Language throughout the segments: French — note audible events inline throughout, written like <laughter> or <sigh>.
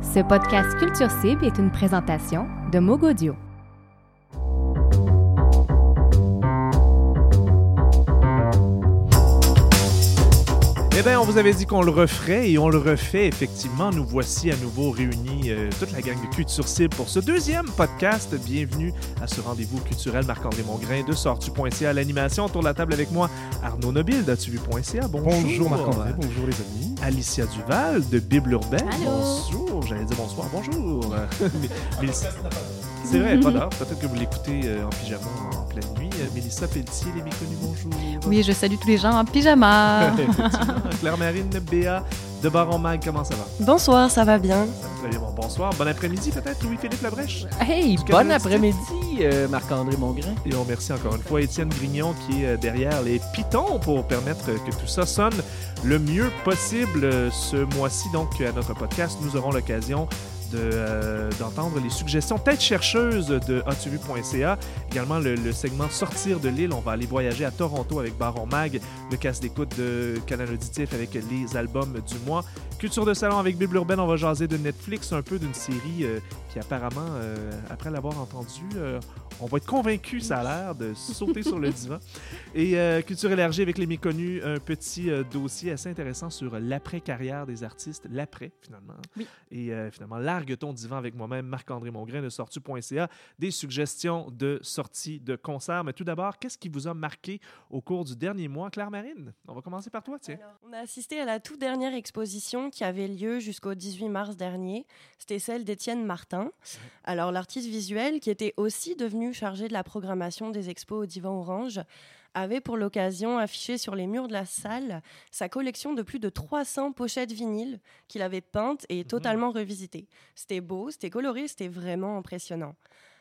Ce podcast Culture Cible est une présentation de Mogodio. Eh bien, on vous avait dit qu'on le referait et on le refait effectivement. Nous voici à nouveau réunis, euh, toute la gang de Culture Cible, pour ce deuxième podcast. Bienvenue à ce rendez-vous culturel. Marc-André Mongrain de Sortu.ca à l'animation. Autour de la table avec moi, Arnaud Nobile d'Atuvu.ca. Bonjour. Bonjour Marc-André, bonjour les amis. Alicia Duval de Bible Urbaine. Allô. Bonjour, j'allais dire bonsoir, bonjour. <laughs> C'est vrai, pas d'heure. Peut-être que vous l'écoutez euh, en pyjama en pleine nuit. Euh, Mélissa Pelletier, les méconnus, bonjour. Oui, je salue tous les gens en pyjama. <laughs> Claire-Marine Béa de Baron Mag, comment ça va? Bonsoir, ça va bien? Très bien, bon, bonsoir. Bon après-midi peut-être, Louis-Philippe Labrèche? Hey, bon après-midi, euh, Marc-André Mongrain. Et on remercie encore une fois Étienne Grignon qui est euh, derrière les pitons pour permettre que tout ça sonne le mieux possible ce mois-ci. Donc, à notre podcast, nous aurons l'occasion euh, d'entendre les suggestions tête chercheuses de atuvu.ca. Également, le, segment Sortir de l'île. On va aller voyager à Toronto avec Baron Mag, le casse d'écoute de Canal Auditif avec les albums du mois. Culture de salon avec Bible Urbaine, on va jaser de Netflix, un peu d'une série euh, qui apparemment, euh, après l'avoir entendu, euh, on va être convaincu, ça a l'air, de sauter sur le divan. Et euh, Culture élargie avec les méconnus, un petit euh, dossier assez intéressant sur l'après-carrière des artistes, l'après finalement. Oui. Et euh, finalement, largue ton divan avec moi-même, Marc-André Mongrain de Sortu.ca, des suggestions de sorties de concerts. Mais tout d'abord, qu'est-ce qui vous a marqué au cours du dernier mois? Claire Marine, on va commencer par toi, tiens. Alors, on a assisté à la toute dernière exposition qui avait lieu jusqu'au 18 mars dernier. C'était celle d'Étienne Martin. Alors, l'artiste visuel, qui était aussi devenu chargé de la programmation des expos au Divan Orange, avait pour l'occasion affiché sur les murs de la salle sa collection de plus de 300 pochettes vinyles qu'il avait peintes et totalement revisitées. C'était beau, c'était coloré, c'était vraiment impressionnant.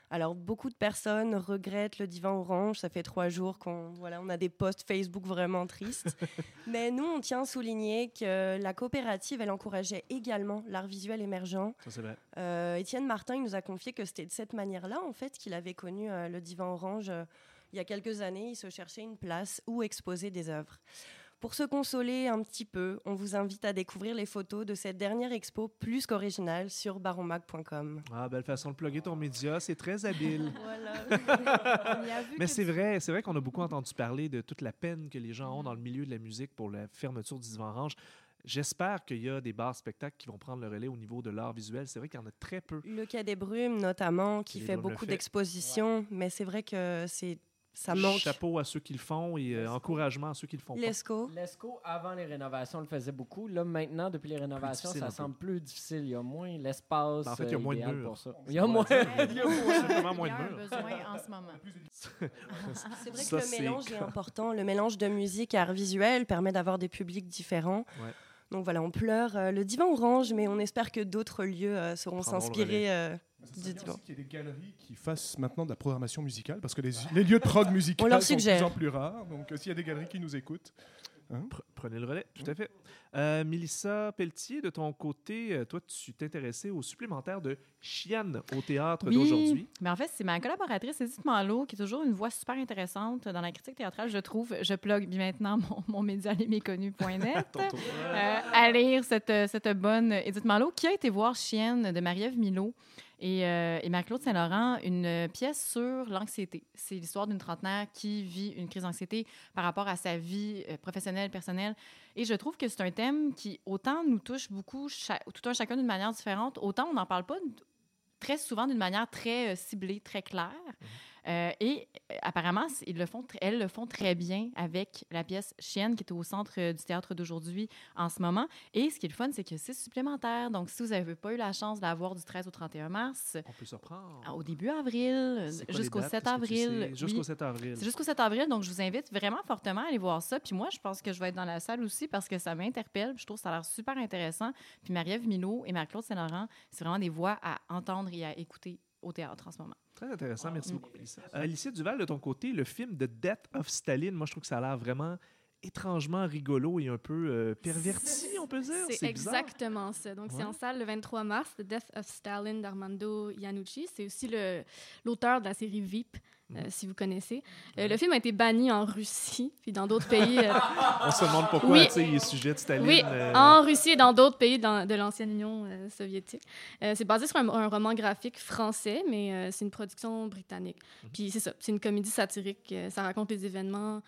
Alors, beaucoup de personnes regrettent le divan orange. Ça fait trois jours qu'on voilà, on a des posts Facebook vraiment tristes. <laughs> Mais nous, on tient à souligner que la coopérative, elle encourageait également l'art visuel émergent. Ça, c'est vrai. Euh, Étienne Martin il nous a confié que c'était de cette manière-là, en fait, qu'il avait connu euh, le divan orange. euh, il y a quelques années, il se cherchait une place où exposer des œuvres. Pour se consoler un petit peu, on vous invite à découvrir les photos de cette dernière expo plus qu'originale sur baronmac.com. Ah, belle façon de plugger ton média, c'est très habile. <laughs> Voilà. <laughs> Mais c'est vrai, c'est vrai qu'on a beaucoup entendu parler de toute la peine que les gens ont dans le milieu de la musique pour la fermeture du divan orange. J'espère qu'il y a des bars spectacles qui vont prendre le relais au niveau de l'art visuel. C'est vrai qu'il y en a très peu. Le Quai des Brumes, notamment, qui fait beaucoup d'expositions, mais c'est vrai que c'est ça manque. Chapeau à ceux qui le font et euh, encouragement à ceux qui le font pas. Lesco. L'ESCO, avant les rénovations, le faisait beaucoup. Là, maintenant, depuis les rénovations, ça peu. semble plus difficile. Il y a moins l'espace. Ben, en fait, il y a euh, moins de murs. pour ça. Il y a moins. Il y a simplement moins de Il y a un murs. besoin en ce moment. <laughs> C'est vrai Ça, que le c'est mélange est important. Le mélange de musique et art visuel permet d'avoir des publics différents. Ouais. Donc voilà, on pleure euh, le divan orange, mais on espère que d'autres lieux euh, le s'inspirer aussi qu'il y ait des galeries qui fassent maintenant de la programmation musicale, parce que les, les lieux de prog <laughs> musicale sont de plus en plus rares. Donc, euh, s'il y a des galeries qui nous écoutent, Pre- Prenez le relais, tout à fait. Euh, Mélissa Pelletier, de ton côté, euh, toi, tu t'intéressais au supplémentaire de Chienne au théâtre d'aujourd'hui. Mais en fait, c'est ma collaboratrice Edith Malo qui est toujours une voix super intéressante dans la critique théâtrale, je trouve. Je plug maintenant <laughs> mon, mon média lesméconnus.net. <laughs> Euh, à lire cette, cette bonne Edith Malo qui a été voir Chienne de Marie-Ève Milot et, euh, et Marie-Claude Saint-Laurent, une pièce sur l'anxiété. C'est l'histoire d'une trentenaire qui vit une crise d'anxiété par rapport à sa vie euh, professionnelle, personnelle. Et je trouve que c'est un thème qui, autant nous touche beaucoup, tout un chacun d'une manière différente, autant on n'en parle pas très souvent d'une manière très euh, ciblée, très claire. Euh, et euh, apparemment, c- ils le font, tr- elles le font très bien avec la pièce Chienne qui est au centre euh, du théâtre d'aujourd'hui en ce moment. Et ce qui est le fun, c'est que c'est supplémentaire. Donc, si vous n'avez pas eu la chance de la voir du 13 au 31 mars, On peut se reprendre. au début avril, jusqu'au dates? 7 Est-ce que tu sais? avril. Jusqu'au oui. 7 avril. C'est jusqu'au 7 avril, donc je vous invite vraiment fortement à aller voir ça. Puis moi, je pense que je vais être dans la salle aussi parce que ça m'interpelle. Je trouve que ça a l'air super intéressant. Puis Marie-Ève Milot et Marc-Claude Saint-Laurent, c'est vraiment des voix à entendre et à écouter au théâtre en ce moment. Très intéressant, merci Mm. beaucoup. Euh, Alicia Duval, de ton côté, le film The Death of Staline, moi, je trouve que ça a l'air vraiment étrangement rigolo et un peu euh, perverti, on peut dire. C'est exactement ça. Donc, c'est en salle le 23 mars, The Death of Stalin d'Armando Iannucci. C'est aussi l'auteur de la série VIP, euh, Mhm. si vous connaissez. Euh, le film a été banni en Russie, <laughs> puis dans d'autres pays. euh, On se demande pourquoi Oui. il est sujet de Staline. Oui, euh, en Russie et dans d'autres pays dans- de l'ancienne Union euh, soviétique. Euh, c'est basé sur un, un roman graphique français, mais euh, c'est une production britannique. Mhm. Puis c'est ça, c'est une comédie satirique. euh, ça raconte les événements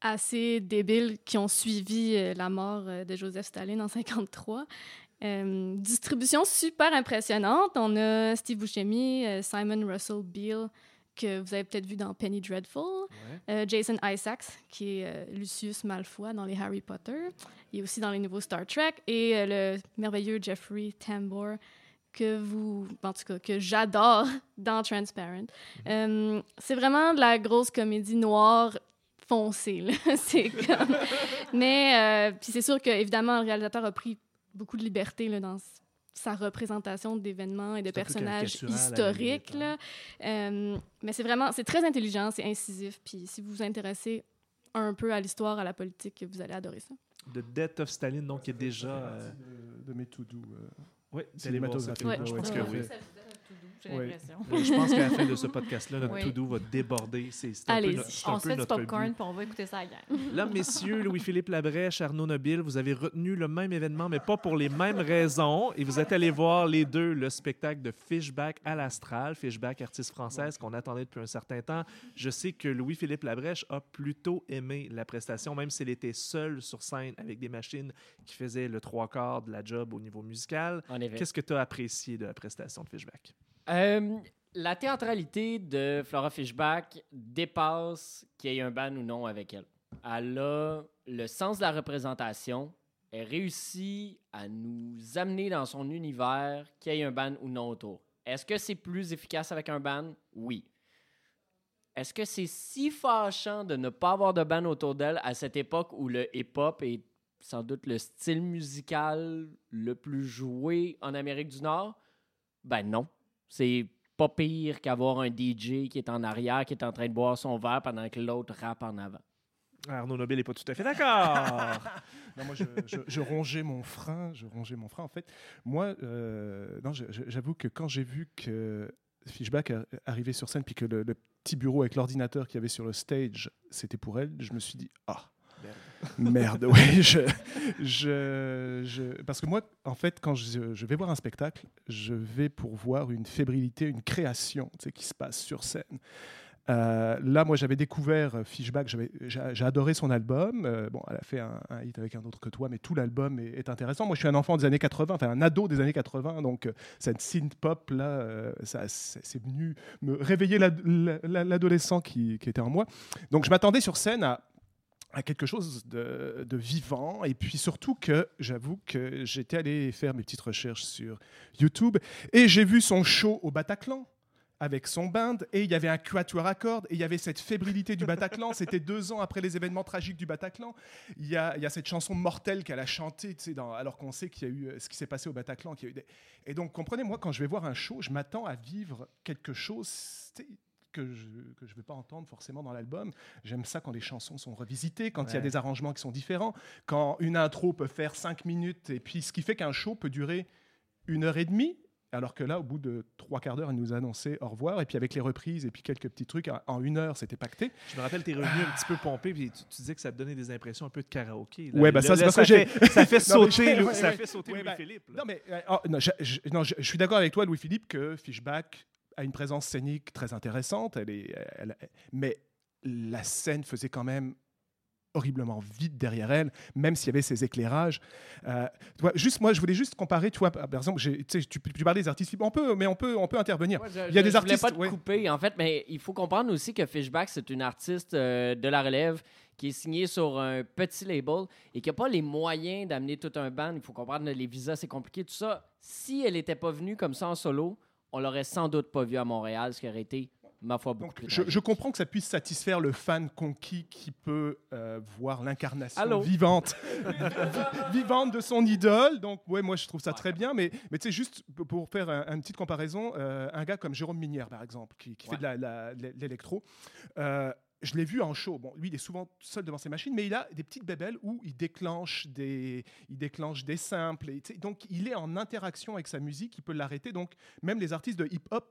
assez débiles qui ont suivi euh, la mort euh, de Joseph Staline en <laughs> 53. Euh, distribution super impressionnante. On a Steve Buscemi, euh, Simon Russell Beale, que vous avez peut-être vu dans Penny Dreadful. ouais. Euh, Jason Isaacs, qui est euh, Lucius Malfoy dans les Harry Potter. Il est aussi dans les nouveaux Star Trek. Et euh, le merveilleux Jeffrey Tambor, que vous, en tout cas, que j'adore <laughs> dans Transparent. Euh, c'est vraiment de la grosse comédie noire foncée. <laughs> c'est comme... Mais, puis c'est sûr que, évidemment, le réalisateur a pris beaucoup de liberté là, dans sa représentation d'événements et de peu personnages historiques. limite, hein. là. Euh, mais c'est vraiment, c'est très intelligent, c'est incisif. Puis si vous vous intéressez un peu à l'histoire, à la politique, vous allez adorer ça. The Death of Staline, donc, qui est déjà. euh, de, de mes to-do. euh. Oui, Cinématographique, Ouais, je ouais, pense que oui. J'ai l'impression. Euh, Je pense qu'à la fin de ce <laughs> podcast-là, notre Oui. to-do va déborder. Un On se fait du notre popcorn, puis on va écouter ça à la gang. Là, messieurs, Louis-Philippe Labrèche, Arnaud Nobile, vous avez retenu le même événement, mais pas pour les mêmes raisons. Et vous êtes allés voir les deux le spectacle de Fishback à l'Astral, Fishback, artiste française qu'on attendait depuis un certain temps. Je sais que Louis-Philippe Labrèche a plutôt aimé la prestation, même s'il était seul sur scène avec des machines qui faisaient le trois quarts de la job au niveau musical. Qu'est-ce que tu as apprécié de la prestation de Fishback? Euh, la théâtralité de Flora Fishback dépasse qu'il y ait un ban ou non avec elle. Elle a le sens de la représentation. Elle réussit à nous amener dans son univers, qu'il y ait un ban ou non autour. Est-ce que c'est plus efficace avec un ban? Oui. Est-ce que c'est si fâchant de ne pas avoir de ban autour d'elle à cette époque où le hip-hop est sans doute le style musical le plus joué en Amérique du Nord? Ben non. C'est pas pire qu'avoir un DJ qui est en arrière, qui est en train de boire son verre pendant que l'autre rappe en avant. Arnaud Nobile n'est pas tout à fait d'accord. <laughs> Non, moi, je, je- je rongeais mon frein. Je rongeais mon frein. En fait, moi, euh, j'avoue que quand j'ai vu que Fishback arrivait sur scène, puis que le, le petit bureau avec l'ordinateur qu'il y avait sur le stage, c'était pour elle, je me suis dit ah. Merde, <laughs> oui. Je, je, parce que moi, en fait, quand je, vais voir un spectacle, je vais pour voir une fébrilité, une création tu sais, qui se passe sur scène. Euh, là, moi, j'avais découvert euh, Fishback, j'ai adoré son album. Euh, bon, elle a fait un, hit avec un autre que toi, mais tout l'album est, intéressant. Moi, je suis un enfant des années 80, enfin un ado des années 80, donc cette synth pop là, ça, c'est venu me réveiller l'ad- la- l'adolescent qui, qui était en moi. Donc, je m'attendais sur scène à à quelque chose de, de vivant et puis surtout que j'avoue que j'étais allé faire mes petites recherches sur YouTube et j'ai vu son show au Bataclan avec son band et il y avait un quatuor à cordes et il y avait cette fébrilité du Bataclan. <laughs> C'était deux ans après les événements tragiques du Bataclan. Il y a, il y a cette chanson mortelle qu'elle a chantée, tu sais, dans- alors qu'on sait qu'il y a eu euh, ce qui s'est passé au Bataclan. qu'il y a eu des- Et donc, comprenez, moi, quand je vais voir un show, je m'attends à vivre quelque chose que je je vais pas entendre forcément dans l'album. J'aime ça quand les chansons sont revisitées, quand il y a des arrangements qui sont différents, quand une intro peut faire cinq minutes, et puis ce qui fait qu'un show peut durer une heure et demie. Alors que là, au bout de trois quarts d'heure, elle nous annonçait au revoir. Et puis avec les reprises et puis quelques petits trucs, en- une heure, c'était pacté. Je me rappelle, t'es revenu un petit peu pompé, puis tu, tu disais que ça te donnait des impressions un peu de karaoké. là. Ouais, bah Là, ça, c'est parce que Ça fait <laughs> sauter, j'ai- ça fait bah, Louis-Philippe. Non, mais euh, oh, non, non, je- je suis d'accord avec toi, Louis-Philippe, que Fishback a une présence scénique très intéressante. Elle est, elle- mais la scène faisait quand même horriblement vide derrière elle, même s'il y avait ces éclairages. Euh, tu vois, juste moi, je voulais juste comparer, tu vois, par exemple, tu, tu, parlais des artistes, on peut, mais on peut, on peut intervenir. Ouais, je- Il y a je- des je voulais artistes, pas te ouais. couper, en fait, mais il faut comprendre aussi que Fishback, c'est une artiste euh, de la relève qui est signée sur un petit label et qui n'a pas les moyens d'amener tout un band. Il faut comprendre, les visas, c'est compliqué, tout ça. Si elle n'était pas venue comme ça en solo, on l'aurait sans doute pas vu à Montréal, ce qui aurait été, ma foi, beaucoup Donc, plus je, comprends que ça puisse satisfaire le fan conquis qui peut euh, voir l'incarnation vivante, <laughs> vivante de son idole. Donc, ouais, moi, je trouve ça très bien. Mais, mais tu sais, juste pour faire un- une petite comparaison, euh, un gars comme Jérôme Minière, par exemple, qui, qui fait la- la- de l'électro, euh, je l'ai vu en show. Bon, lui, il est souvent seul devant ses machines, mais il a des petites bébelles où il déclenche des, il déclenche des simples. Et, donc, il est en interaction avec sa musique, il peut l'arrêter. Donc, même les artistes de hip-hop,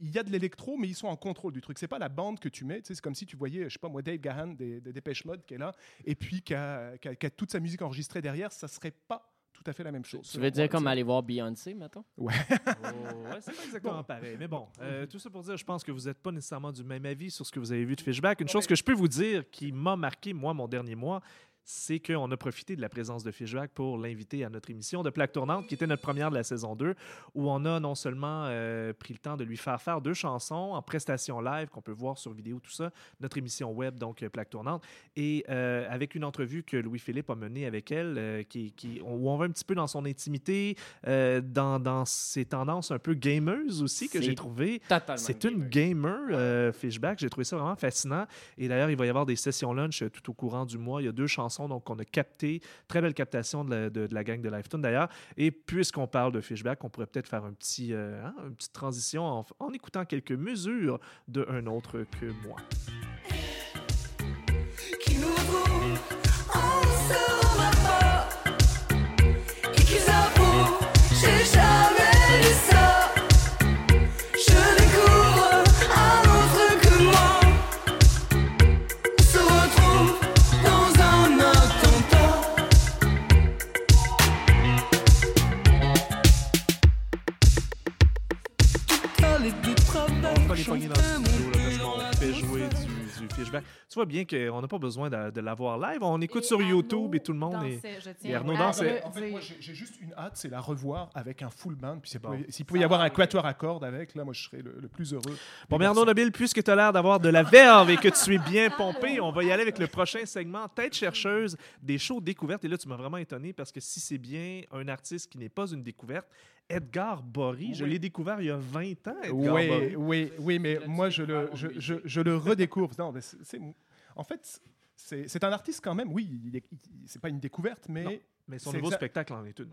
il y a de l'électro, mais ils sont en contrôle du truc. C'est pas la bande que tu mets. C'est comme si tu voyais, je sais pas moi, Dave Gahan des, Dépêche Mode qui est là, et puis qui a toute sa musique enregistrée derrière. Ça serait pas tout à fait la même chose. Tu veux dire comme aller voir Beyoncé, mettons? Oh, ouais, <laughs> c'est pas exactement pareil. Mais bon, euh, tout ça pour dire, je pense que vous n'êtes pas nécessairement du même avis sur ce que vous avez vu de Fishback. Une chose que je peux vous dire qui m'a marqué, moi, mon dernier mois, c'est qu'on a profité de la présence de Fishback pour l'inviter à notre émission de Plaque Tournante, qui était notre première de la saison 2, où on a non seulement euh, pris le temps de lui faire faire deux chansons en prestation live qu'on peut voir sur vidéo, tout ça, notre émission web, donc euh, Plaque Tournante, et euh, avec une entrevue que Louis-Philippe a menée avec elle, euh, qui, qui- où on va un petit peu dans son intimité, dans, dans ses tendances un peu gameuses aussi, que j'ai trouvé. C'est une gamer, Fishback. J'ai trouvé ça vraiment fascinant. Et d'ailleurs, il va y avoir des sessions lunch tout au courant du mois. Il y a deux chansons donc qu'on a captées. Très belle captation de la, de- de la gang de Lifetune d'ailleurs. Et puisqu'on parle de Fishback, on pourrait peut-être faire un petit, euh, hein, une petite transition en, en écoutant quelques mesures de un autre que moi. Bien qu'on n'a pas besoin de, de l'avoir live. On écoute sur YouTube et tout le monde est... Dansait, je et tiens Arnaud dansait. En fait, moi, j'ai juste une hâte, c'est la revoir avec un full band. Puis s'il Bon. pouvait, y avoir un quatuor à cordes avec, là, moi, je serais le, le plus heureux. Bon, mais Arnaud. Nobile, puisque tu as l'air d'avoir de la verve et que tu es bien pompé, on va y aller avec le prochain segment, Tête chercheuse, des shows découvertes. Et là, tu m'as vraiment étonné parce que si c'est bien un artiste qui n'est pas une découverte, Edgar Bory, je l'ai découvert il y a 20 ans, Edgar Oui, Bory. oui, oui, mais moi, je le, je, je, je le redécouvre. Non, mais c'est, c'est- en fait, c'est, un artiste quand même. Oui, c'est pas une découverte, mais Non. Mais son nouveau spectacle en est une.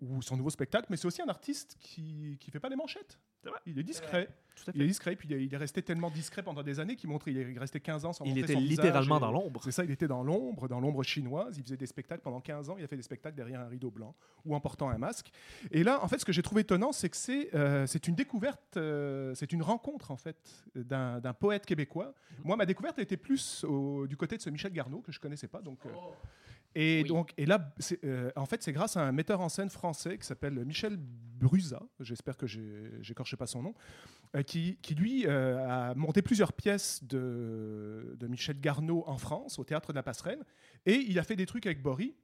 Ou son nouveau spectacle, mais c'est aussi un artiste qui qui fait pas les manchettes. Il est discret. Tout à Il est discret, puis il est, il est resté tellement discret pendant des années qu'il montre. Il est resté 15 ans sans Il était son littéralement et- dans l'ombre. C'est ça, il était dans l'ombre, dans l'ombre chinoise. Il faisait des spectacles pendant 15 ans. Il a fait des spectacles derrière un rideau blanc ou en portant un masque. Et là, en fait, ce que j'ai trouvé étonnant, c'est que c'est euh, c'est une découverte, euh, c'est une rencontre, en fait, d'un poète québécois. Moi, ma découverte était plus au- du côté de ce Michel Garneau, que je connaissais pas. Donc, euh, et, Oui. donc, et là, euh, en fait, c'est grâce à un metteur en scène français qui s'appelle Michel Brusa, j'espère que j'écorche pas son nom, euh, qui, qui, lui euh, a monté plusieurs pièces de, de Michel Garneau en France, au théâtre de la Passerelle, et il a fait des trucs avec Bory.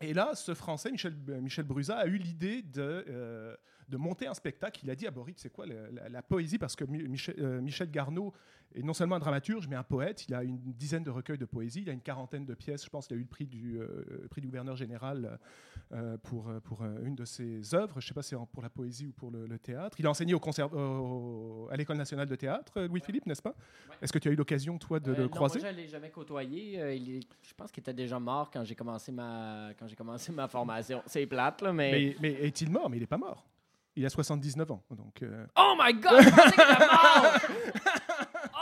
Et là, ce Français, Michel, Michel Brusa, a eu l'idée de, de monter un spectacle. Il a dit à Bory, c'est quoi la, la- la poésie Parce que Mi- Michel, euh, Michel Garneau est non seulement un dramaturge, mais un poète. Il a une dizaine de recueils de poésie. Il a une quarantaine de pièces. Je pense qu'il a eu le prix du, euh, prix du gouverneur général euh, pour, euh, pour une de ses œuvres. Je ne sais pas si c'est pour la poésie ou pour le, le théâtre. Il a enseigné au à l'École nationale de théâtre, Louis-Philippe, n'est-ce pas? Est-ce que tu as eu l'occasion, toi, de le non, croiser? Moi, je l'ai jamais côtoyé. Il est- je pense qu'il était déjà mort quand j'ai commencé ma quand j'ai commencé ma formation. C'est plate là, mais... mais, mais est-il mort? Mais il n'est pas mort. Il a 79 ans. Donc, euh, Oh my God! Je pensais qu'il était mort!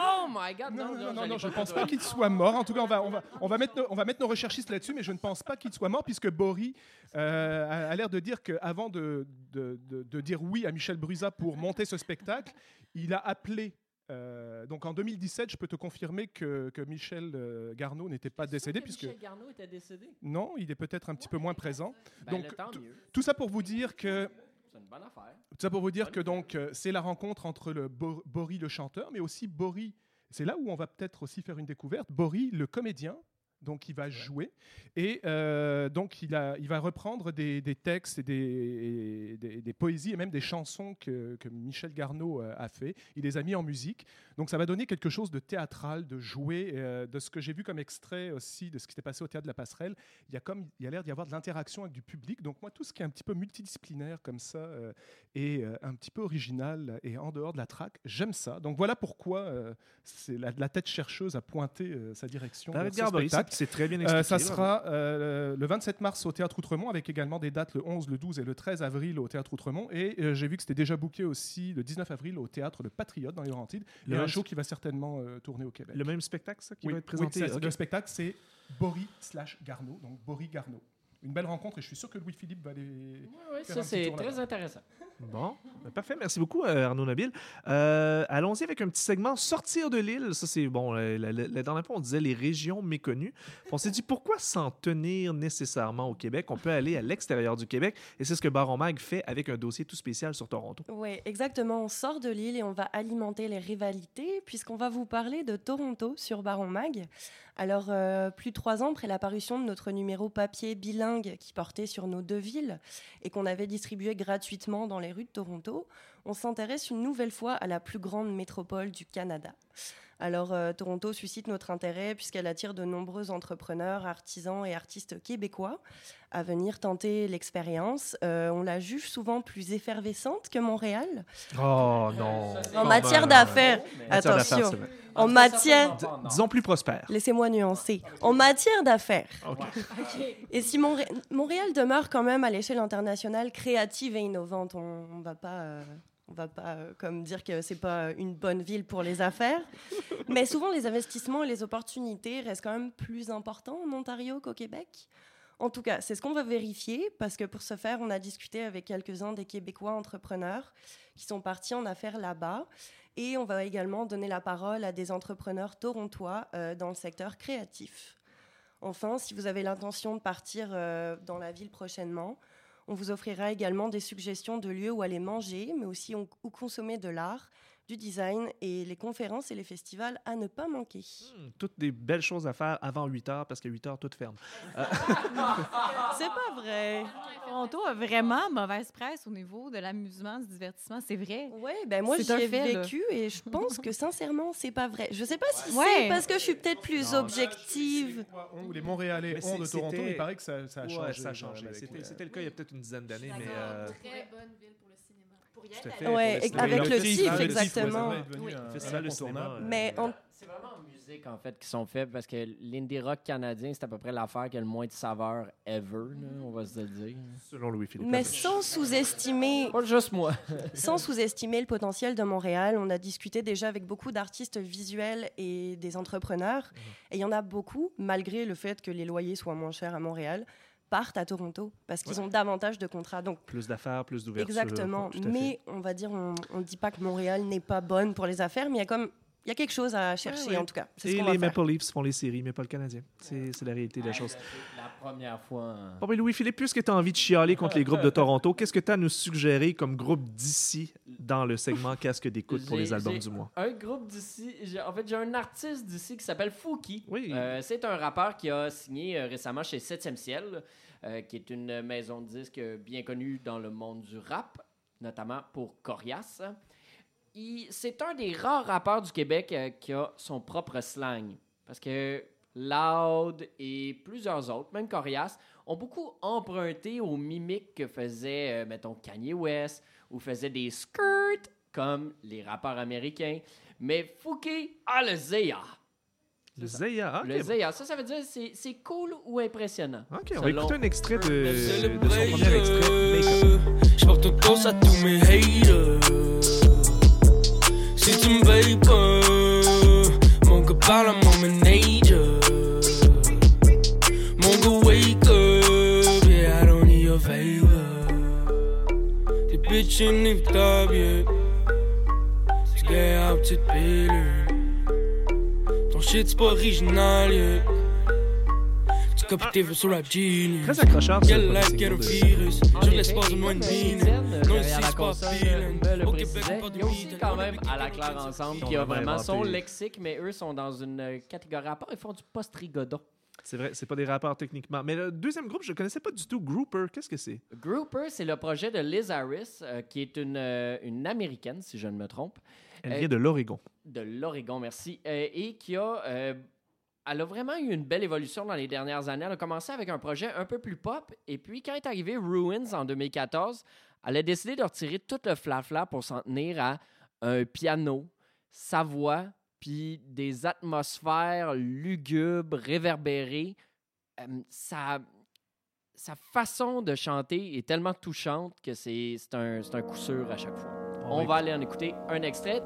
Oh my God! Non, non, non, non, je ne pense pas qu'il soit mort. En tout cas, on va, on va, on va, mettre, nos, on va mettre nos recherchistes là-dessus, mais je ne pense pas qu'il soit mort, puisque Bory euh, a, l'air de dire qu'avant de, de, de- de dire oui à Michel Brusa pour monter ce spectacle, il a appelé. euh, donc en 2017, je peux te confirmer que, que Michel Garneau n'était pas décédé, Que puisque Michel Garneau était décédé. non, il est peut-être un petit peu moins présent. Ben, Donc. Tout ça pour vous dire que C'est une bonne affaire. tout ça pour vous dire que donc euh, c'est la rencontre entre le Bo- Bory le chanteur, mais aussi Bory. C'est là où on va peut-être aussi faire une découverte. Bory le comédien, donc il va jouer et euh, donc il, a, il va reprendre des, des textes et des, des, des poésies et même des chansons que, que Michel Garneau euh, a fait. Il les a mis en musique. Donc ça va donner quelque chose de théâtral, de jouer, euh, de ce que j'ai vu comme extrait aussi de ce qui s'est passé au théâtre de la Passerelle. Il y a comme il y a l'air d'y avoir de l'interaction avec du public. Donc moi tout ce qui est un petit peu multidisciplinaire comme ça. euh, et un petit peu original et en dehors de la traque. J'aime ça. Donc voilà pourquoi c'est la, la tête chercheuse a pointé sa direction. ce spectacle. C'est très bien Euh, expliqué. ça sera euh, le 27 mars au Théâtre Outremont avec également des dates le 11, le 12 et le 13 avril au Théâtre Outremont. Et euh, j'ai vu que c'était déjà booké aussi le 19 avril au théâtre Le Patriote dans les Laurentides. Il y a Le un même- show qui va certainement euh, tourner au Québec. Le même spectacle, ça, qui Oui, va être oui, présenté? Le spectacle, c'est Boris slash Garneau. Donc Boris Garneau. Une belle rencontre et je suis sûr que Louis-Philippe va les. Ouais, Faire ça, c'est très intéressant. <laughs> Bon, ben, parfait. Merci beaucoup, euh, Arnaud Nabil. Euh, Allons-y avec un petit segment Sortir de l'île. Ça, c'est bon. La, la- la- la dernière fois, on disait les régions méconnues. On s'est dit pourquoi s'en tenir nécessairement au Québec? On peut aller à l'extérieur du Québec et c'est ce que Baron Mag fait avec un dossier tout spécial sur Toronto. Oui, exactement. On sort de l'île et on va alimenter les rivalités puisqu'on va vous parler de Toronto sur Baron Mag. Alors, euh, plus de trois ans après l'apparition de notre numéro papier bilingue qui portait sur nos deux villes et qu'on avait distribué gratuitement dans les rues de Toronto, on s'intéresse une nouvelle fois à la plus grande métropole du Canada. Alors, euh, Toronto suscite notre intérêt puisqu'elle attire de nombreux entrepreneurs, artisans et artistes québécois à venir tenter l'expérience. Euh, on la juge souvent plus effervescente que Montréal. Oh non. En matière d'affaires, attention. En matière, disons plus prospère. laissez-moi nuancer. En matière d'affaires. Et si Montré- Montréal demeure quand même à l'échelle internationale créative et innovante, on, on va pas, euh, on va pas euh, comme dire que c'est pas une bonne ville pour les affaires. <laughs> Mais souvent, les investissements et les opportunités restent quand même plus importants en Ontario qu'au Québec. En tout cas, c'est ce qu'on va vérifier parce que pour ce faire, on a discuté avec quelques-uns des Québécois entrepreneurs qui sont partis en affaires là-bas. Et on va également donner la parole à des entrepreneurs torontois euh, dans le secteur créatif. Enfin, si vous avez l'intention de partir euh, dans la ville prochainement, on vous offrira également des suggestions de lieux où aller manger, mais aussi où consommer de l'art, du design et les conférences et les festivals à ne pas manquer. Hmm, Toutes des belles choses à faire avant 8 heures parce qu'à 8 heures, tout ferme. <laughs> C'est pas vrai. Toronto a vraiment mauvaise presse au niveau de l'amusement, du divertissement. C'est vrai. Ouais, ben moi C'est un j'y ai fait, là. vécu et je pense que sincèrement c'est pas vrai. Je sais pas si Ouais. c'est parce que je suis peut-être plus objective. Ou les Montréalais Mais ont de Toronto, il paraît que ça, ça a Ouais, changé. ça a changé. C'était euh, le cas il y a peut-être une dizaine d'années, mais. euh, Très bonne ville pour. Tout à fait, Ouais, avec le le exactement. Oui. euh, Mais C'est vraiment en musique, en fait, qui sont faits parce que l'indie rock canadien, c'est à peu près l'affaire qui a le moins de saveur ever, là, on va se le dire. Selon Louis-Philippe. mais sans sous-estimer <laughs> Pas juste moi. <laughs> Sans sous-estimer le potentiel de Montréal, on a discuté déjà avec beaucoup d'artistes visuels et des entrepreneurs. Mhm. Et il y en a beaucoup, malgré le fait que les loyers soient moins chers à Montréal, partent à Toronto parce qu'ils ont davantage de contrats. Donc, Plus d'affaires, plus d'ouverture. exactement. Mais on va dire, on ne dit pas que Montréal n'est pas bonne pour les affaires, mais il y a comme. Il y a quelque chose à chercher, Ouais, ouais. en tout cas. Et les faire. Maple Leafs font les séries, mais pas le Canadien. C'est la réalité de la chose. La première fois. hein. Bon, ben Louis-Philippe, puisque tu as envie de chialer contre les groupes de Toronto, <laughs> qu'est-ce que tu as à nous suggérer comme groupe d'ici dans le segment <laughs> Casque d'écoute pour les albums du mois? Un groupe d'ici. En fait, j'ai un artiste d'ici qui s'appelle Fouki. Oui. Euh, c'est un rappeur qui a signé euh, récemment chez 7e Ciel, euh, qui est une maison de disques bien connue dans le monde du rap, notamment pour Corias. Il- C'est un des rares rappeurs du Québec euh, qui a son propre slang. Parce que Loud et plusieurs autres, même Corias, ont beaucoup emprunté aux mimiques que faisait, euh, mettons, Kanye West, ou faisait des skirts comme les rappeurs américains. Mais Fouki a le Zéa. Le Zeya. Le ok. Zéa, ça, ça veut dire c'est c'est cool ou impressionnant. Ok, on va écouter un extrait de, son premier extrait. Un toast à tous mes haters. Si tu me payes pas, mon gars parle à mon wake up, yeah, I don't need your favor. T'es bitch inévitable, yeah. Tu gagnes à petite pilule. Ton shit c'est pas original, yeah. Vœux sur la genius. Très accrocheur, Quel virus. Je l'espace de moins de comme mine. Non, ici, c'est pas pile. Au Québec, pas de Il y a aussi weed. quand même à la Claire. Ensemble qui a vraiment son lexique, mais eux sont dans une euh, catégorie à part. Ils font du post-rigodon. C'est vrai, c'est pas des rappeurs techniquement. Mais le deuxième groupe, je connaissais pas du tout. Grouper, qu'est-ce que c'est? Grouper, c'est le projet de Liz Harris, euh, qui est une, euh, une américaine, si je ne me trompe, Elle Euh, vient de l'Oregon. de l'Oregon, merci, euh, et qui a. elle a vraiment eu une belle évolution dans les dernières années. Elle a commencé avec un projet un peu plus pop, et puis quand est arrivé Ruins en 2014, elle a décidé de retirer tout le flafla pour s'en tenir à un piano, sa voix, puis des atmosphères lugubres, réverbérées. Euh, sa façon de chanter est tellement touchante que c'est un, c'est un coup sûr à chaque fois. On va aller en écouter un extrait.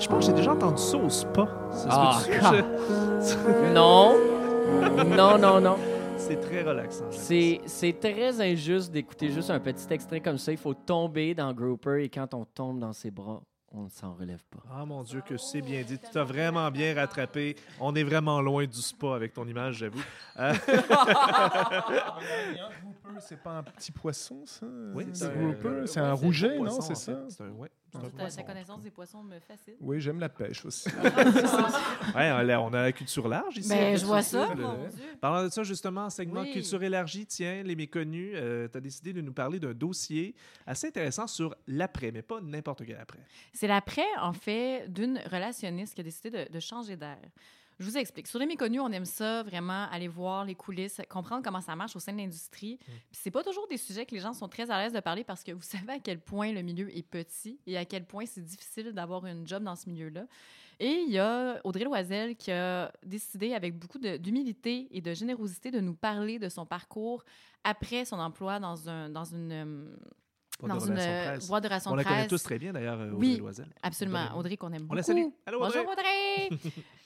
Je pense que j'ai déjà entendu ça au spa. Ah, <laughs> Non. non, non, non. C'est très relaxant. C'est c'est très injuste d'écouter juste un petit extrait comme ça. Il faut tomber dans Grouper et quand on tombe dans ses bras, on ne s'en relève pas. Ah mon Dieu, que c'est bien dit. Tu t'as vraiment bien rattrapé. On est vraiment loin du spa avec ton image, j'avoue. Euh, <laughs> Grouper, c'est pas un petit poisson, ça? Oui, le c'est un- grouper, c'est un rouget, non C'est ça? fait. C'est un, ouais, c'est un Ta, connaissance des poissons me fascine. Oui, j'aime la pêche aussi. <laughs> Ouais, on a, la culture large ici. Ben, avec je vois ça, mon euh, Dieu. Parlant de ça, justement, segment Oui. Culture élargie, tiens, les méconnus, tu as décidé de nous parler d'un dossier assez intéressant sur l'après, mais pas n'importe quel après. C'est l'après, en fait, d'une relationniste qui a décidé de, de changer d'air. Je vous explique. Sur les méconnus, on aime ça, vraiment, aller voir les coulisses, comprendre comment ça marche au sein de l'industrie. Puis c'est pas toujours des sujets que les gens sont très à l'aise de parler parce que vous <laughs> savez à quel point le milieu est petit et à quel point c'est difficile d'avoir une job dans ce milieu-là. Et il y a Audrey Loisel qui a décidé, avec beaucoup d'humilité et de générosité, de nous parler de son parcours après son emploi dans, un, dans une, de dans une euh, presse. boîte de relation On la presse. connaît tous très bien, d'ailleurs, euh, Oui. Audrey Loisel. Absolument. Audrey qu'on aime beaucoup. On la salue. Allô, Audrey. Bonjour Audrey.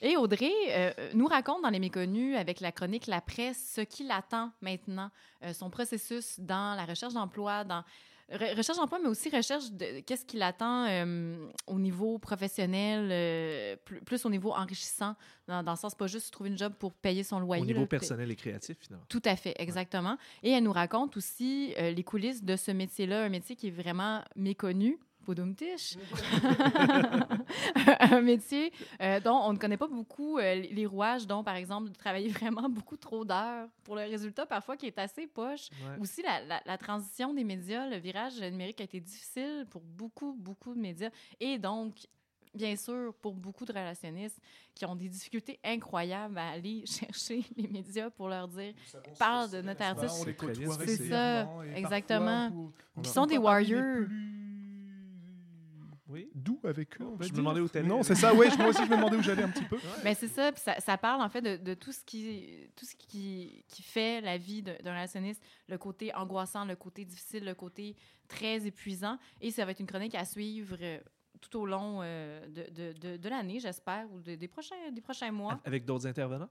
Et Audrey euh, nous raconte dans Les Méconnus, avec la chronique La Presse, ce qui l'attend maintenant, euh, son processus dans la recherche d'emploi, dans re- recherche d'emploi, mais aussi recherche de qu'est-ce qui l'attend euh, au niveau professionnel, euh, plus, plus au niveau enrichissant, dans, dans le sens pas juste trouver une job pour payer son loyer. Au niveau là, personnel et créatif, finalement. tout à fait, exactement. Et elle nous raconte aussi euh, les coulisses de ce métier-là, un métier qui est vraiment méconnu. Poudoum-tiche. <laughs> un métier euh, dont on ne connaît pas beaucoup euh, les rouages, dont, par exemple, de travailler <laughs> vraiment beaucoup trop d'heures pour le résultat parfois qui est assez poche. Ouais. Aussi, la, la- la transition des médias, le virage numérique a été difficile pour beaucoup, beaucoup de médias. Et donc, bien sûr, pour beaucoup de relationnistes qui ont des difficultés incroyables à aller <laughs> chercher les médias pour leur dire parle de notre artiste. C'est ça, exactement. parfois, pour- Qui on sont des warriors. plus Oui. Doux avec eux, on Je me demandais où t'allais Non, c'est ça, oui, moi aussi je me demandais où j'allais un petit peu. <laughs> Mais c'est ça, puis ça, ça parle en fait de, de tout ce qui tout ce qui, qui fait la vie d'un relationniste, le côté angoissant, le côté difficile, le côté très épuisant. Et ça va être une chronique à suivre euh, tout au long euh, de, de, de, de l'année, j'espère, ou de- des, prochains, des prochains mois. Avec d'autres intervenants?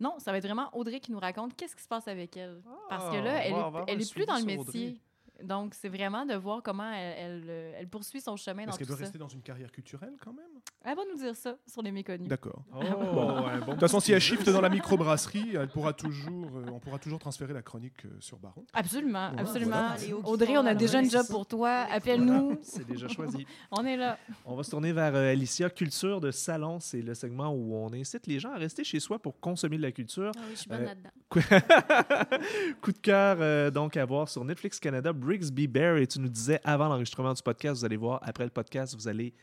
Non, ça va être vraiment Audrey qui nous raconte qu'est-ce qui se passe avec elle. Parce que Ah, là, elle on va est, avoir elle un est plus dans le métier. Audrey. Donc, c'est vraiment de voir comment elle, elle, elle poursuit son chemin dans Est-ce qu'elle doit rester dans une carrière culturelle quand même? Elle va nous dire ça sur les méconnus. D'accord. Oh, bon De toute façon, si elle shift dans la microbrasserie, elle pourra toujours, euh, on pourra toujours transférer la chronique euh, sur Baron. Absolument, Ouais, absolument. voilà. Audrey, on a déjà une job pour toi. Appelle-nous. C'est déjà choisi. <laughs> On est là. On va se tourner vers euh, Alicia. Culture de salon, c'est le segment où on incite les gens à rester chez soi pour consommer de la culture. Ah oui, je suis bonne Euh, là-dedans. <laughs> Coup de cœur euh, donc à voir sur Netflix Canada, Brigsby Bear. Et tu nous disais avant l'enregistrement du podcast, vous allez voir, après le podcast, vous allez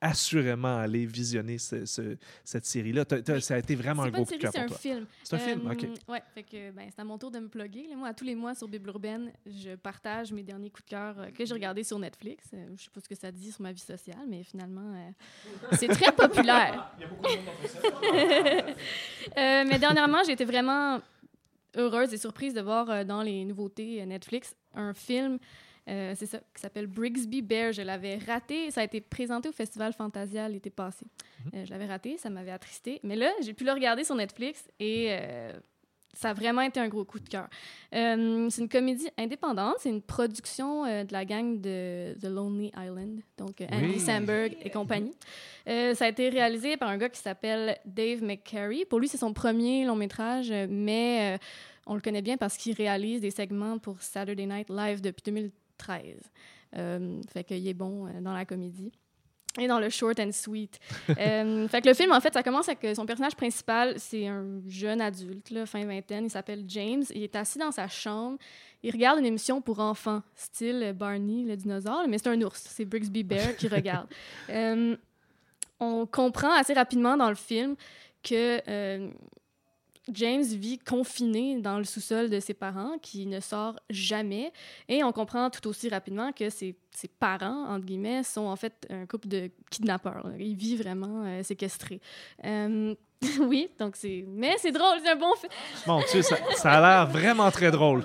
assurément aller visionner ce- ce- cette série-là. Oui. Ça a été vraiment un C'est gros coup de cœur c'est pour un toi. film. C'est un film, Euh, ok. Ouais, fait que ben, c'est à mon tour de me plugger. là. Moi, à tous les mois sur Bible Urbaine, je partage mes derniers coups de cœur euh, que j'ai regardés sur Netflix. Euh, je sais pas ce que ça dit sur ma vie sociale, mais finalement, euh, c'est très populaire. <laughs> <laughs> Euh, mais dernièrement, j'ai été vraiment heureuse et surprise de voir dans les nouveautés Netflix un film. Euh, c'est ça, qui s'appelle Brigsby Bear. Je l'avais raté. Ça a été présenté au Festival Fantasia l'été passé. Euh, je l'avais raté, ça m'avait attristé. Mais là, j'ai pu le regarder sur Netflix et euh, ça a vraiment été un gros coup de cœur. C'est une comédie indépendante. C'est une production de la gang de The Lonely Island, donc Andy Oui. Samberg et compagnie. Euh, ça a été réalisé par un gars qui s'appelle Dave McCary. Pour lui, c'est son premier long métrage, mais on le connaît bien parce qu'il réalise des segments pour Saturday Night Live depuis 2013. Euh, fait qu'il est bon euh, dans la comédie. Et dans le short and sweet. <laughs> Euh, fait que le film, en fait, ça commence avec euh, son personnage principal, c'est un jeune adulte, là, fin vingtaine, il s'appelle James. Il est assis dans sa chambre, il regarde une émission pour enfants, style Barney, le dinosaure, mais c'est un ours, c'est Brixby Bear qui regarde. <laughs> Euh, on comprend assez rapidement dans le film que euh, James vit confiné dans le sous-sol de ses parents, qui ne sort jamais. Et on comprend tout aussi rapidement que ses, ses parents, entre guillemets, sont en fait un couple de kidnappeurs. Il vit vraiment euh, séquestré. Euh, <laughs> oui, donc c'est... Mais c'est drôle, c'est un bon film. Mon Dieu, ça, ça a l'air vraiment très drôle.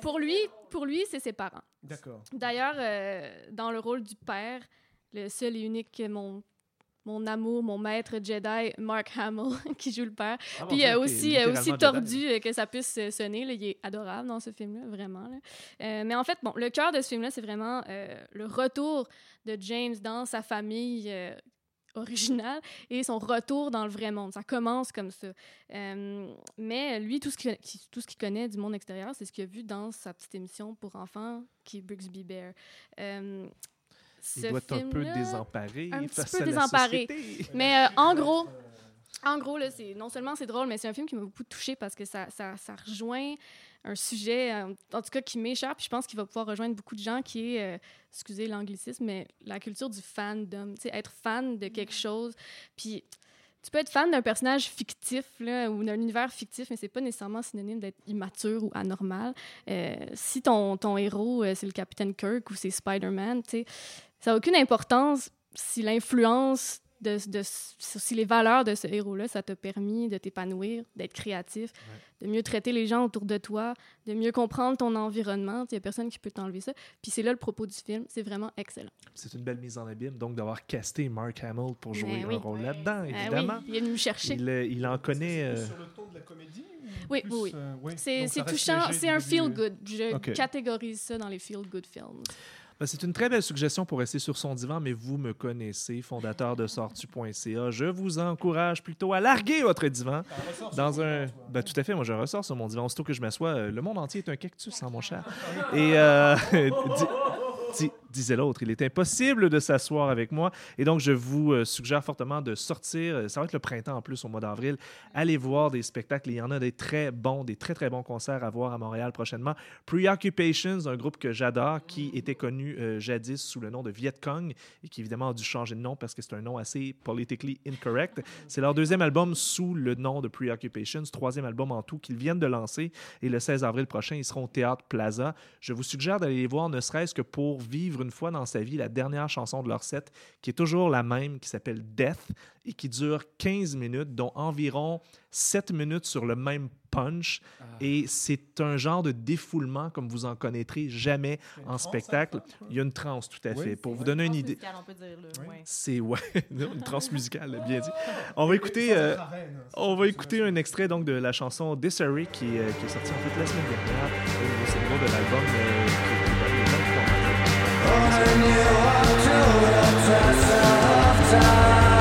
Pour lui, pour lui c'est ses parents. D'accord. D'ailleurs, euh, dans le rôle du père, le seul et unique, mon, mon amour, mon maître Jedi, Mark Hamill, <laughs> qui joue le père. Ah, Puis euh, aussi, euh, aussi tordu euh, que ça puisse euh, sonner, là, il est adorable dans ce film-là, vraiment. là. Euh, mais en fait, bon, le cœur de ce film-là, c'est vraiment euh, le retour de James dans sa famille originale et son retour dans le vrai monde. Ça commence comme ça. Euh, mais lui, tout ce qu'il tout ce connaît du monde extérieur, c'est ce qu'il a vu dans sa petite émission pour enfants qui est Brixby Bear. Euh, Il ce doit être un peu désemparé un petit face peu à la désemparé. société. mais euh, en gros, en gros là, c'est non seulement c'est drôle, mais c'est un film qui m'a beaucoup touchée parce que ça, ça, ça rejoint un sujet, euh, en tout cas qui m'échappe. Je pense qu'il va pouvoir rejoindre beaucoup de gens qui est, euh, excusez l'anglicisme, mais la culture du fandom. Tu sais, être fan de quelque chose. Puis tu peux être fan d'un personnage fictif là, ou d'un univers fictif, mais c'est pas nécessairement synonyme d'être immature ou anormal. Euh, si ton, ton héros, euh, c'est le Capitaine Kirk ou c'est Spider-Man, tu sais, ça n'a aucune importance si l'influence de, de- si les valeurs de ce héros-là, ça t'a permis de t'épanouir, d'être créatif, de mieux traiter les gens autour de toi, de mieux comprendre ton environnement. Il n'y a personne qui peut t'enlever ça. Puis c'est là le propos du film. C'est vraiment excellent. C'est une belle mise en abîme, donc d'avoir casté Mark Hamill pour jouer Ben oui. un rôle là-dedans, Ah oui, évidemment. il est venu me chercher. Il, euh, il en connaît. euh, Sur le ton de la comédie ou Oui, plus, oui, oui. euh, ouais, C'est touchant. C'est un début, feel euh, good. Je catégorise ça dans les feel good films. Ben, c'est une très belle suggestion pour rester sur son divan, mais vous me connaissez, fondateur de sortu.ca. Je vous encourage plutôt à larguer votre divan dans un. Ben, tout à fait, moi je ressors sur mon divan. Aussitôt que je m'assois, euh, le monde entier est un cactus, hein, mon cher. <laughs> Et euh, <laughs> disait l'autre, il est impossible de s'asseoir avec moi. Et donc, je vous euh, suggère fortement de sortir. Euh, Ça va être le printemps en plus, au mois d'avril. Allez voir des spectacles. Il y en a des très bons, des très, très bons concerts à voir à Montréal prochainement. Preoccupations, un groupe que j'adore, qui était connu euh, jadis sous le nom de Viet Cong et qui évidemment a dû changer de nom parce que c'est un nom assez politically incorrect. C'est leur deuxième album sous le nom de Preoccupations, troisième album en tout qu'ils viennent de lancer. Et le 16 avril prochain, ils seront au Théâtre Plaza. Je vous suggère d'aller les voir, ne serait-ce que pour vivre une fois dans sa vie la dernière chanson de leur set, qui est toujours la même, qui s'appelle Death et qui dure 15 minutes, dont environ 7 minutes sur le même punch. Et c'est un genre de défoulement comme vous en connaîtrez jamais en spectacle. Il y a une transe, tout à Oui. fait. Pour vous donner une idée, on peut dire, là. Oui. ouais. c'est ouais, <laughs> une transe musicale, bien dit. <laughs> On va écouter, euh, on va écouter un extrait donc de la chanson Disarray qui, est, euh, qui est sortie en fait la semaine dernière au niveau de l'album euh, 23 mars. Ça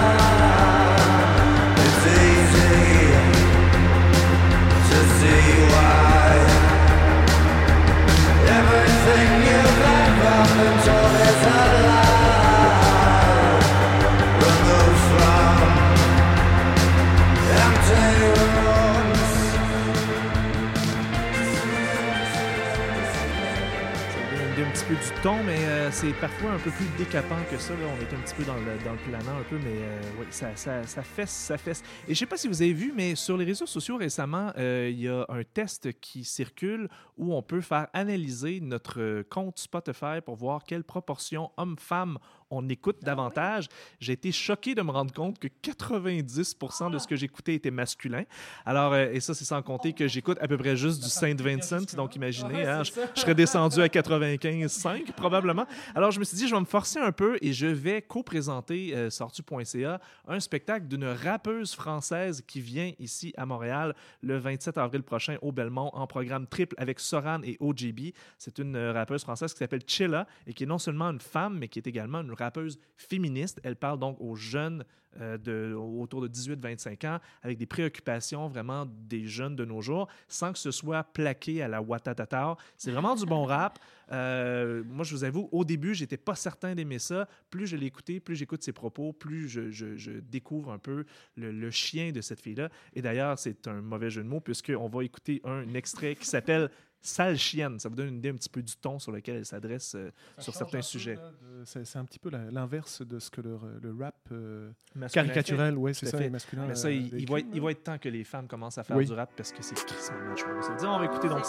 mais euh, c'est parfois un peu plus décapant que ça. là. On est un petit peu dans le, dans planant, un peu, mais euh, oui, ça, ça, ça fesse, ça fesse. Et je sais pas si vous avez vu, mais sur les réseaux sociaux récemment, euh, il y a un test qui circule où on peut faire analyser notre euh, compte Spotify pour voir quelle proportion homme-femme on écoute davantage. J'ai été choqué de me rendre compte que 90% de ce que j'écoutais était masculin. Alors, euh, et ça, c'est sans compter que j'écoute à peu près juste du Saint Vincent. Donc, imaginez, hein, je, je serais descendu à 95,5 probablement. Alors, je me suis dit, je vais me forcer un peu et je vais co-présenter euh, sortu.ca un spectacle d'une rappeuse française qui vient ici à Montréal le 27 avril prochain au Belmont en programme triple avec Soran et OGB. C'est une euh, rappeuse française qui s'appelle Chilla et qui est non seulement une femme, mais qui est également une une rappeuse féministe. Elle parle donc aux jeunes euh, de, autour de 18-25 ans avec des préoccupations vraiment des jeunes de nos jours sans que ce soit plaqué à la Watatata. C'est vraiment du bon rap. Euh, moi, je vous avoue, au début, j'étais pas certain d'aimer ça. Plus je l'écoutais, plus j'écoute ses propos, plus je, je- je découvre un peu le, le chien de cette fille-là. Et d'ailleurs, c'est un mauvais jeu de mots puisqu'on va écouter un extrait qui s'appelle Sale chienne. Ça vous donne une idée un petit peu du ton sur lequel elle s'adresse euh, sur certains sujets. C'est un petit peu l'inverse de ce que le, le rap euh, Masculin caricaturel, ouais, c'est ça, fait. les masculins. Mais ça, euh, il, il va être, il va être temps que les femmes commencent à faire Oui. du rap parce que c'est crissement le dire. On va écouter donc,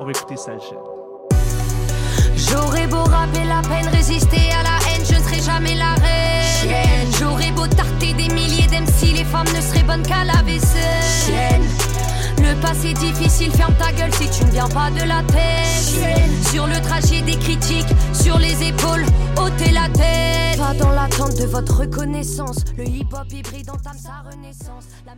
on va écouter Sale chienne. J'aurais beau rapper la peine, résister à la haine, je ne serai jamais la reine. J'aurais beau tarter des milliers d'MC, les femmes ne seraient bonnes qu'à la vaisselle. Le passé difficile, ferme ta gueule si tu ne viens pas de la tête. Sur le trajet des critiques, sur les épaules, ôtez la tête. Pas dans l'attente de votre reconnaissance. Le hip-hop hybride entame sa renaissance. La.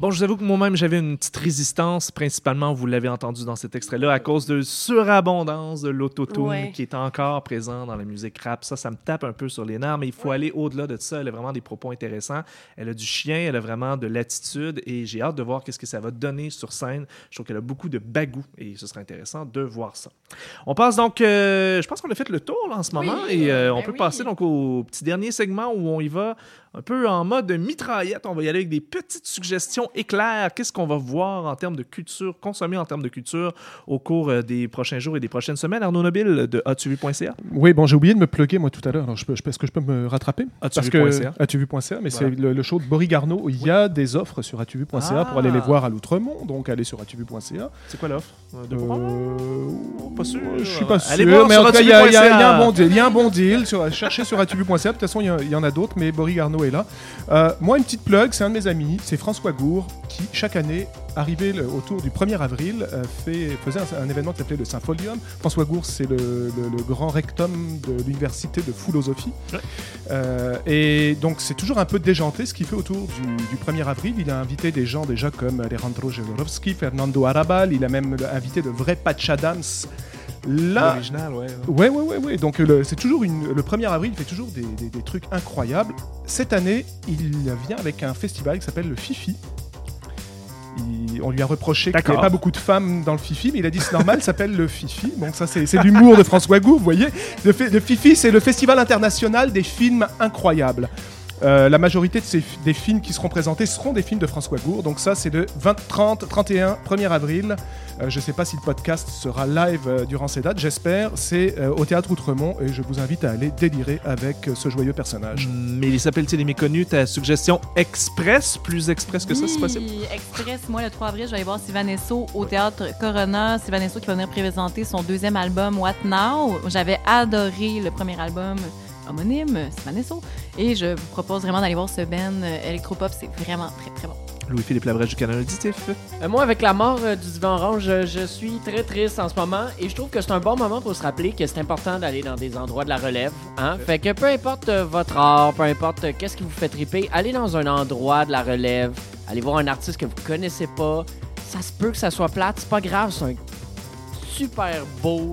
Bon, je vous avoue que moi-même, j'avais une petite résistance, principalement, vous l'avez entendu dans cet extrait-là, à cause de surabondance de l'autotune Ouais. qui est encore présent dans la musique rap. Ça, ça me tape un peu sur les nerfs, mais il faut aller au-delà de ça. Elle a vraiment des propos intéressants. Elle a du chien, elle a vraiment de l'attitude et j'ai hâte de voir qu'est-ce que ça va donner sur scène. Je trouve qu'elle a beaucoup de bagou et ce sera intéressant de voir ça. On passe donc, euh, je pense qu'on a fait le tour là, en ce moment et euh, on ben peut oui. passer donc au petit dernier segment où on y va un peu en mode mitraillette. On va y aller avec des petites suggestions éclairs. Qu'est-ce qu'on va voir en termes de culture, consommer en termes de culture au cours euh, des prochains jours et des prochaines semaines? Arnaud Nobile de atuvu.ca. Oui, bon, j'ai oublié de me plugger moi tout à l'heure. Alors, est-ce que je peux me rattraper? As-tu Parce vu que point CA? as-tu vu.ca, mais Voilà. c'est le, le show de Boris Garneau. Il y a des offres sur atuvu.ca Ah. pour aller les voir à l'outremont. Donc, allez sur atuvu.ca. C'est quoi l'offre? Euh, de? Euh, pas sûr. Je suis pas sûr. Allez voir mais en tout cas, il y, a- un atuvu.ca. bon deal. Il y a un bon deal. Sur, cherchez sur atuvu.ca. De toute façon, il y, y en a d'autres, mais Boris Garneau est là. Euh, moi, une petite plug, c'est un de mes amis, c'est François Gour, qui chaque année, arrivé le- autour du 1er avril, euh, fait, faisait un, un événement qui s'appelait le Sympholium. François Gour, c'est le, le- le grand rectum de l'université de philosophie. Ouais. Euh, et donc, c'est toujours un peu déjanté ce qu'il fait autour du, du 1er avril. Il a invité des gens déjà comme Alejandro Jodorowsky, Fernando Arabal, il a même invité de vrais Patch Adams. Là, L'original, ouais. Ouais, ouais, ouais, ouais. Donc le- c'est toujours une, le 1er avril, il fait toujours des, des- des trucs incroyables. Cette année, il vient avec un festival qui s'appelle le Fifi. Il- on lui a reproché qu'il n'y D'accord. avait pas beaucoup de femmes dans le Fifi, mais il a dit c'est normal, ça s'appelle le Fifi. Donc ça, c'est c'est l'humour de François Gou, vous voyez. Le Fifi, c'est le festival international des films incroyables. Euh, la majorité de ces, des films qui seront présentés seront des films de François Gour. Donc ça, c'est le 20, 30, 31, 1er avril. Euh, je ne sais pas si le podcast sera live euh, durant ces dates, j'espère. C'est euh, au Théâtre Outremont et je vous invite à aller délirer avec euh, ce joyeux personnage. Mais il s'appelle-t-il les méconnus? Ta suggestion express, plus express que ça, c'est possible? Oui, Express, moi, le 3 avril, je vais aller voir Sylvanesso au théâtre Corona. Sylvanesso qui va venir présenter son deuxième album, What Now? J'avais adoré le premier album homonyme, Sylvanesso. Et je vous propose vraiment d'aller voir ce band euh, électropop. C'est vraiment très, très bon. Louis-Philippe Labrèche du Canal Auditif. Euh, moi, avec la mort euh, du divan orange, je, je suis très triste en ce moment et je trouve que c'est un bon moment pour se rappeler que c'est important d'aller dans des endroits de la relève. Hein? Fait que peu importe euh, votre art, peu importe euh, qu'est-ce qui vous fait triper, allez dans un endroit de la relève, allez voir un artiste que vous connaissez pas. Ça se peut que ça soit plate, c'est pas grave, c'est un super beau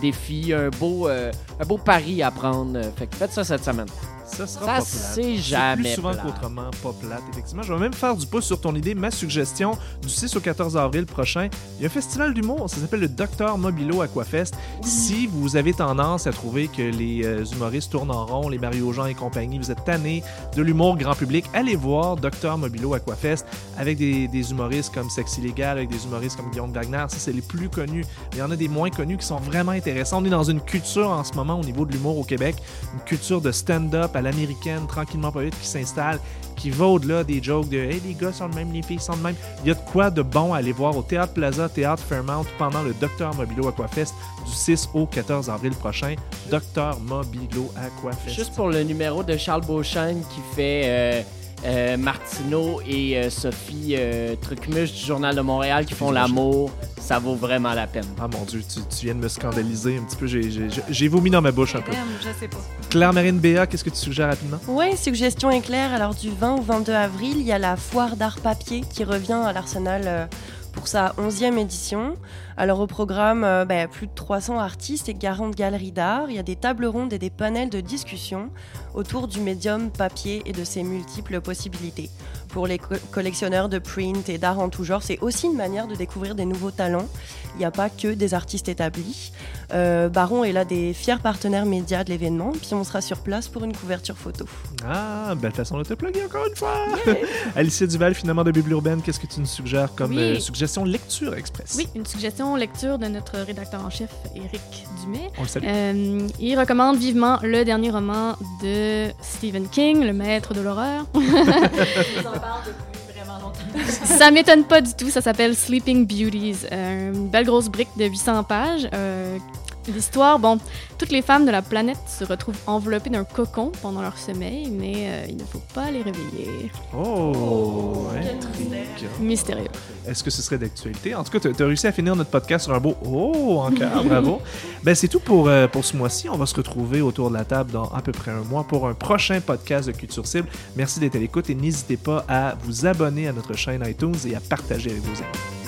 défi, un beau, euh, un beau pari à prendre. Fait que faites ça cette semaine. Ça sera Ça, pas c'est jamais plus souvent plate. qu'autrement pas plate, effectivement. Je vais même faire du pouce sur ton idée. Ma suggestion, du 6 au 14 avril prochain, il y a un festival d'humour. Ça s'appelle le Docteur Mobilo Aquafest. Si vous avez tendance à trouver que les euh, humoristes tournent en rond, les Mario Jean et compagnie, vous êtes tannés de l'humour grand public, allez voir Docteur Mobilo Aquafest avec des, des humoristes comme Sexy Légal, avec des humoristes comme Guillaume Wagner. Ça, c'est les plus connus. Mais il y en a des moins connus qui sont vraiment intéressants. On est dans une culture en ce moment au niveau de l'humour au Québec, une culture de stand-up l'américaine, tranquillement pas vite, qui s'installe, qui va au-delà des jokes de Hey, les gars sont de même, les filles sont de même. Il y a de quoi de bon à aller voir au Théâtre Plaza, Théâtre Fairmount pendant le Docteur Mobilo Aquafest du 6 au 14 avril prochain. Docteur Mobilo Aquafest. Juste pour le numéro de Charles Beauchesne qui fait euh, euh, Martineau et euh, Sophie euh, Trucmuche du Journal de Montréal qui font l'amour, ça vaut vraiment la peine. Ah mon Dieu, tu, tu viens de me scandaliser un petit peu. J'ai- vomi dans ma bouche un peu. Je sais pas. Claire-Marine Béa, qu'est-ce que tu suggères rapidement? Ouais, suggestion éclair. Alors du 20 au 22 avril, il y a la foire d'art papier qui revient à l'Arsenal euh, pour sa 11e édition. Alors au programme, euh, ben, plus de 300 artistes et 40 galeries d'art. Il y a des tables rondes et des panels de discussion autour du médium papier et de ses multiples possibilités. Pour les co- collectionneurs de print et d'art en tout genre, c'est aussi une manière de découvrir des nouveaux talents. Il n'y a pas que des artistes établis. Euh, Baron est là des fiers partenaires médias de l'événement, puis on sera sur place pour une couverture photo. Ah, belle façon de te plugger encore une fois. <laughs> Alicia Duval, finalement de Bible Urbaine, qu'est-ce que tu nous suggères comme Oui. euh, suggestion lecture express? Oui, une suggestion lecture de notre rédacteur en chef, Éric Dumais. On le salue. Euh, il recommande vivement le dernier roman de Stephen King, Le maître de l'horreur. <laughs> ça m'étonne pas du tout, ça s'appelle Sleeping Beauties. Euh, une belle grosse brique de 800 pages. Euh, L'histoire, bon, toutes les femmes de la planète se retrouvent enveloppées d'un cocon pendant leur sommeil, mais euh, il ne faut pas les réveiller. Oh, quel intrigue. Mystérieux. Est-ce que ce serait d'actualité? En tout cas, tu as réussi à finir notre podcast sur un beau Oh encore, <laughs> bravo. Ben, c'est tout pour, euh, pour ce mois-ci. On va se retrouver autour de la table dans à peu près un mois pour un prochain podcast de Culture Cible. Merci d'être à l'écoute et n'hésitez pas à vous abonner à notre chaîne iTunes et à partager avec vos amis.